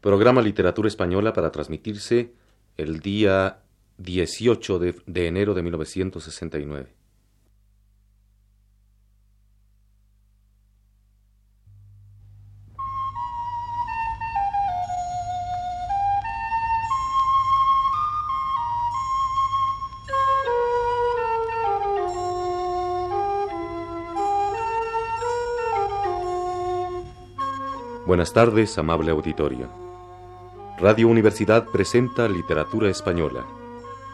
Programa Literatura Española para transmitirse el día 18 de, de enero de 1969. Buenas tardes, amable auditorio. Radio Universidad presenta Literatura Española,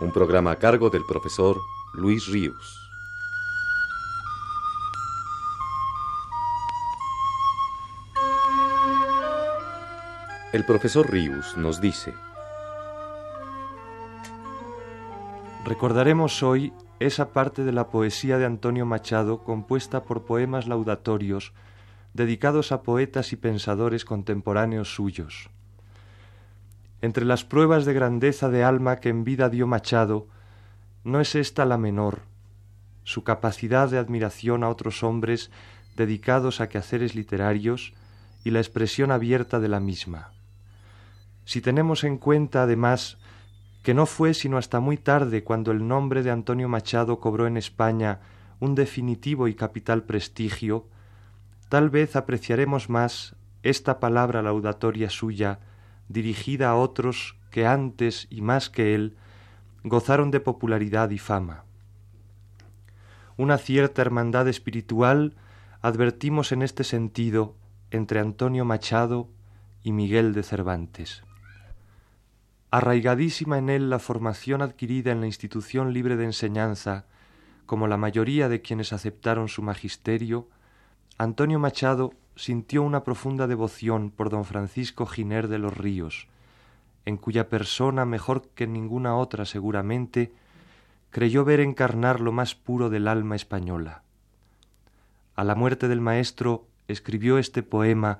un programa a cargo del profesor Luis Ríos. El profesor Ríos nos dice, Recordaremos hoy esa parte de la poesía de Antonio Machado compuesta por poemas laudatorios dedicados a poetas y pensadores contemporáneos suyos. Entre las pruebas de grandeza de alma que en vida dio Machado, no es esta la menor, su capacidad de admiración a otros hombres dedicados a quehaceres literarios y la expresión abierta de la misma. Si tenemos en cuenta, además, que no fue sino hasta muy tarde cuando el nombre de Antonio Machado cobró en España un definitivo y capital prestigio, tal vez apreciaremos más esta palabra laudatoria suya dirigida a otros que antes y más que él gozaron de popularidad y fama. Una cierta hermandad espiritual advertimos en este sentido entre Antonio Machado y Miguel de Cervantes. Arraigadísima en él la formación adquirida en la institución libre de enseñanza, como la mayoría de quienes aceptaron su magisterio, Antonio Machado sintió una profunda devoción por don Francisco Giner de los Ríos, en cuya persona, mejor que ninguna otra seguramente, creyó ver encarnar lo más puro del alma española. A la muerte del maestro escribió este poema,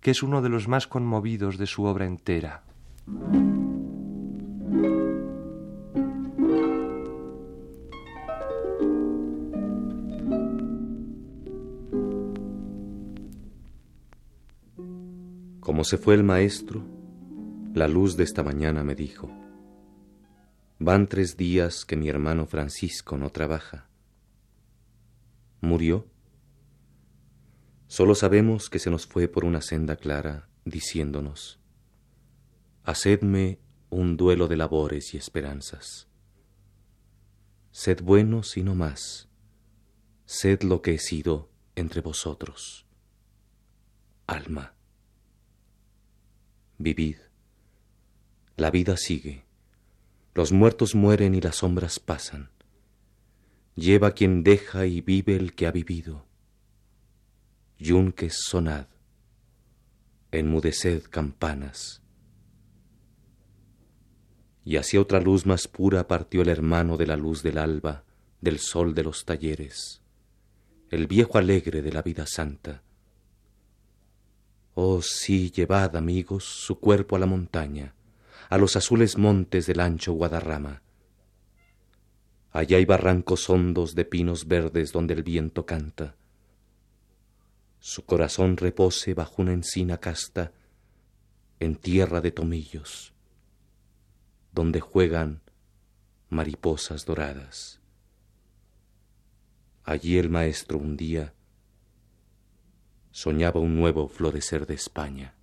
que es uno de los más conmovidos de su obra entera. Como se fue el maestro, la luz de esta mañana me dijo, van tres días que mi hermano Francisco no trabaja. ¿Murió? Solo sabemos que se nos fue por una senda clara, diciéndonos, Hacedme un duelo de labores y esperanzas. Sed buenos y no más, sed lo que he sido entre vosotros. Alma Vivid. La vida sigue. Los muertos mueren y las sombras pasan. Lleva quien deja y vive el que ha vivido. Yunques sonad. Enmudeced campanas. Y hacia otra luz más pura partió el hermano de la luz del alba, del sol de los talleres, el viejo alegre de la vida santa Oh sí, llevad, amigos, su cuerpo a la montaña, a los azules montes del ancho Guadarrama. Allá hay barrancos hondos de pinos verdes donde el viento canta. Su corazón repose bajo una encina casta en tierra de tomillos, donde juegan mariposas doradas. Allí el maestro un día soñaba un nuevo florecer de España.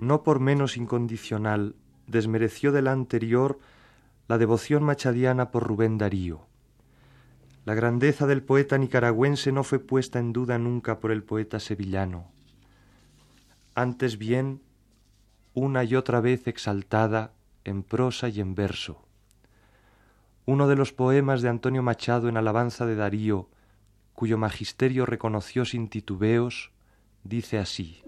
No por menos incondicional desmereció de la anterior la devoción machadiana por Rubén Darío la grandeza del poeta nicaragüense no fue puesta en duda nunca por el poeta sevillano. Antes bien, una y otra vez exaltada en prosa y en verso. Uno de los poemas de Antonio Machado en alabanza de Darío, cuyo magisterio reconoció sin titubeos, dice así.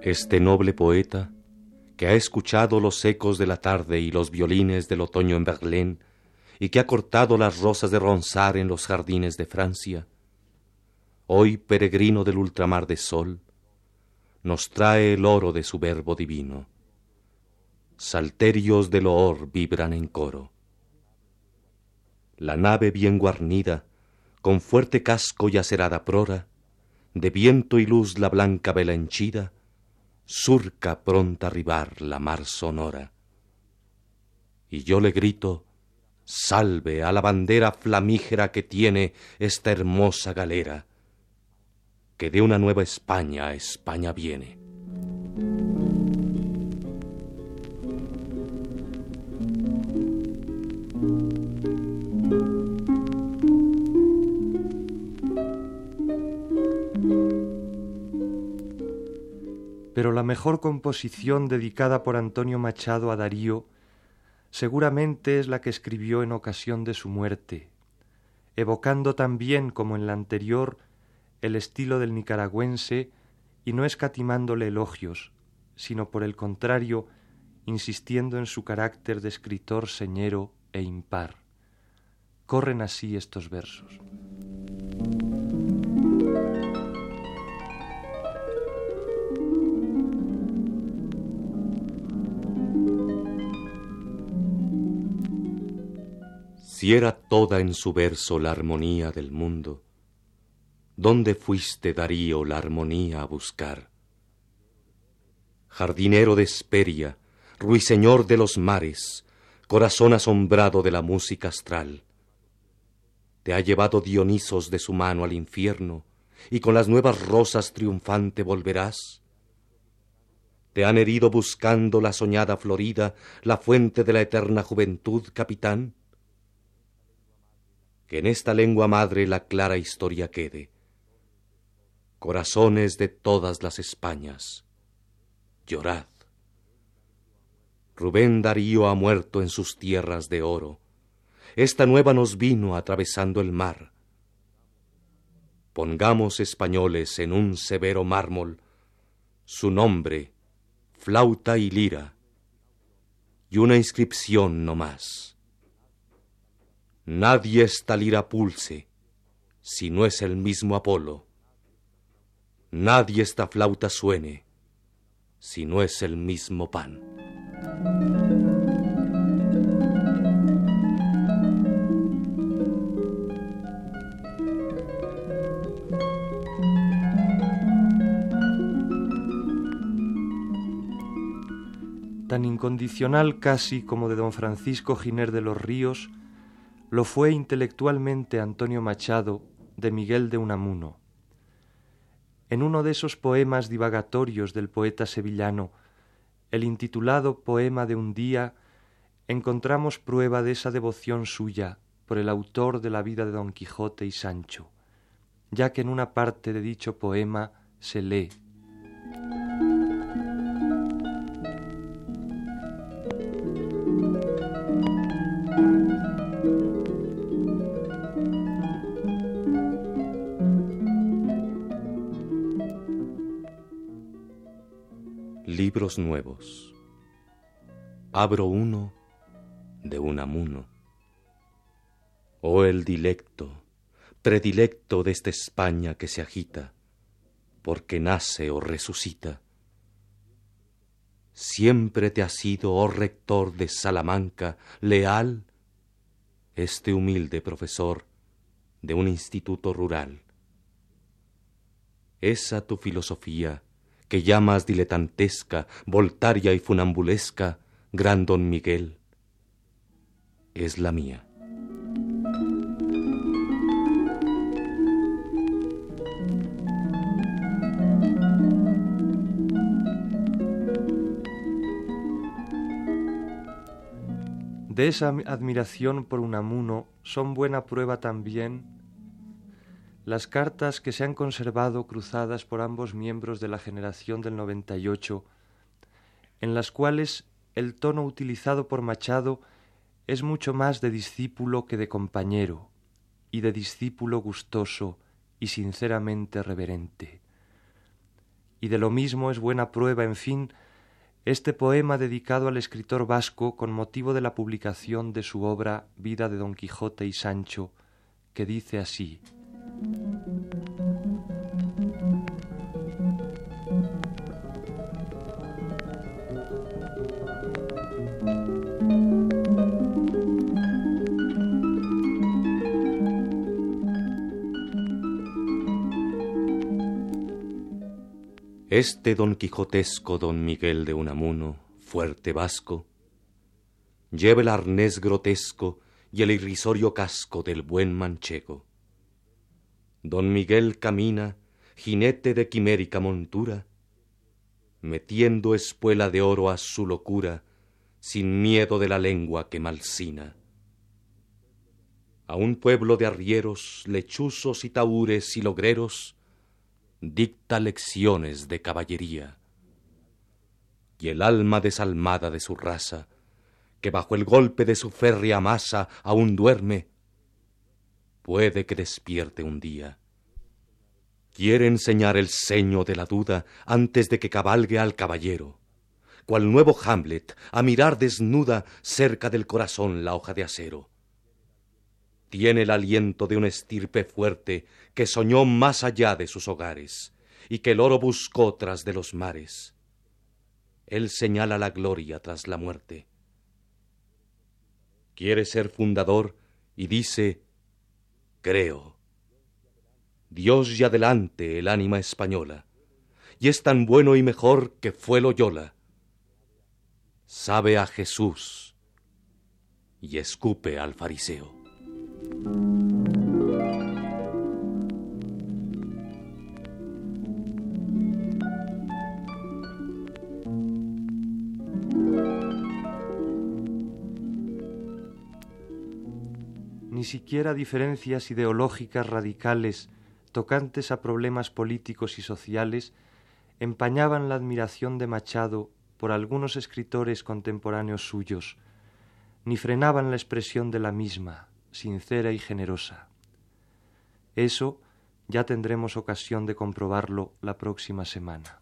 Este noble poeta, que ha escuchado los ecos de la tarde y los violines del otoño en Berlín, y que ha cortado las rosas de Ronsard en los jardines de Francia, hoy peregrino del ultramar de sol, nos trae el oro de su verbo divino. Salterios del loor vibran en coro. La nave bien guarnida, con fuerte casco y acerada prora, de viento y luz la blanca vela henchida, surca pronta arribar la mar sonora. Y yo le grito, salve a la bandera flamígera que tiene esta hermosa galera, que de una nueva España a España viene. Mejor composición dedicada por Antonio Machado a Darío seguramente es la que escribió en ocasión de su muerte, evocando también como en la anterior el estilo del nicaragüense y no escatimándole elogios, sino por el contrario, insistiendo en su carácter de escritor señero e impar. Corren así estos versos. Si era toda en su verso la armonía del mundo, ¿Dónde fuiste, Darío, la armonía a buscar? Jardinero de Esperia, ruiseñor de los mares, corazón asombrado de la música astral. Te ha llevado Dionisos de su mano al infierno, y con las nuevas rosas triunfante volverás. Te han herido buscando la soñada Florida, la fuente de la eterna juventud, capitán. Que en esta lengua madre la clara historia quede corazones de todas las Españas, llorad. Rubén Darío ha muerto en sus tierras de oro. Esta nueva nos vino atravesando el mar. Pongamos españoles en un severo mármol su nombre, flauta y lira, y una inscripción no más. Nadie esta lira pulse si no es el mismo Apolo Nadie esta flauta suene si no es el mismo pan. Tan incondicional casi como de don Francisco Giner de los Ríos, lo fue intelectualmente Antonio Machado de Miguel de Unamuno. En uno de esos poemas divagatorios del poeta sevillano, el intitulado Poema de un día, encontramos prueba de esa devoción suya por el autor de la vida de Don Quijote y Sancho, ya que en una parte de dicho poema se lee Libros nuevos. Abro uno de Unamuno. Oh el dilecto, predilecto de esta España que se agita, porque nace o resucita. Siempre te ha sido, oh rector de Salamanca, leal este humilde profesor de un instituto rural. Esa tu filosofía que llamas diletantesca, voltaria y funambulesca, gran don Miguel, es la mía. De esa admiración por Unamuno son buena prueba también las cartas que se han conservado cruzadas por ambos miembros de la generación del 98, en las cuales el tono utilizado por Machado es mucho más de discípulo que de compañero, y de discípulo gustoso y sinceramente reverente. y de lo mismo es buena prueba, en fin, este poema dedicado al escritor vasco con motivo de la publicación de su obra Vida de Don Quijote y Sancho, que dice así. Este don quijotesco don Miguel de Unamuno, fuerte vasco, lleva el arnés grotesco y el irrisorio casco del buen manchego. Don Miguel camina, jinete de quimérica montura, metiendo espuela de oro a su locura, sin miedo de la lengua que malsina. A un pueblo de arrieros, lechuzos y taúres y logreros, dicta lecciones de caballería. Y el alma desalmada de su raza, que bajo el golpe de su férrea masa aún duerme, puede que despierte un día. Quiere enseñar el seño de la duda antes de que cabalgue al caballero, cual nuevo Hamlet, a mirar desnuda cerca del corazón la hoja de acero tiene el aliento de un estirpe fuerte que soñó más allá de sus hogares y que el oro buscó tras de los mares. Él señala la gloria tras la muerte. Quiere ser fundador y dice, creo. Dios y adelante el ánima española, y es tan bueno y mejor que fue Loyola. Sabe a Jesús y escupe al fariseo. Siquiera diferencias ideológicas radicales tocantes a problemas políticos y sociales empañaban la admiración de Machado por algunos escritores contemporáneos suyos, ni frenaban la expresión de la misma, sincera y generosa. Eso ya tendremos ocasión de comprobarlo la próxima semana.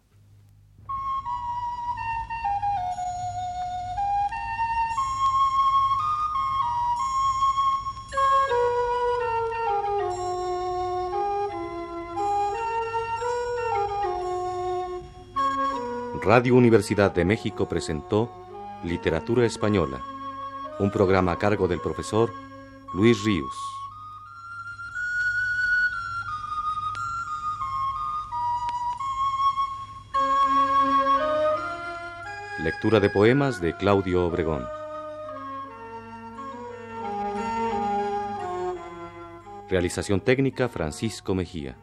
Radio Universidad de México presentó Literatura Española, un programa a cargo del profesor Luis Ríos. Lectura de poemas de Claudio Obregón. Realización técnica Francisco Mejía.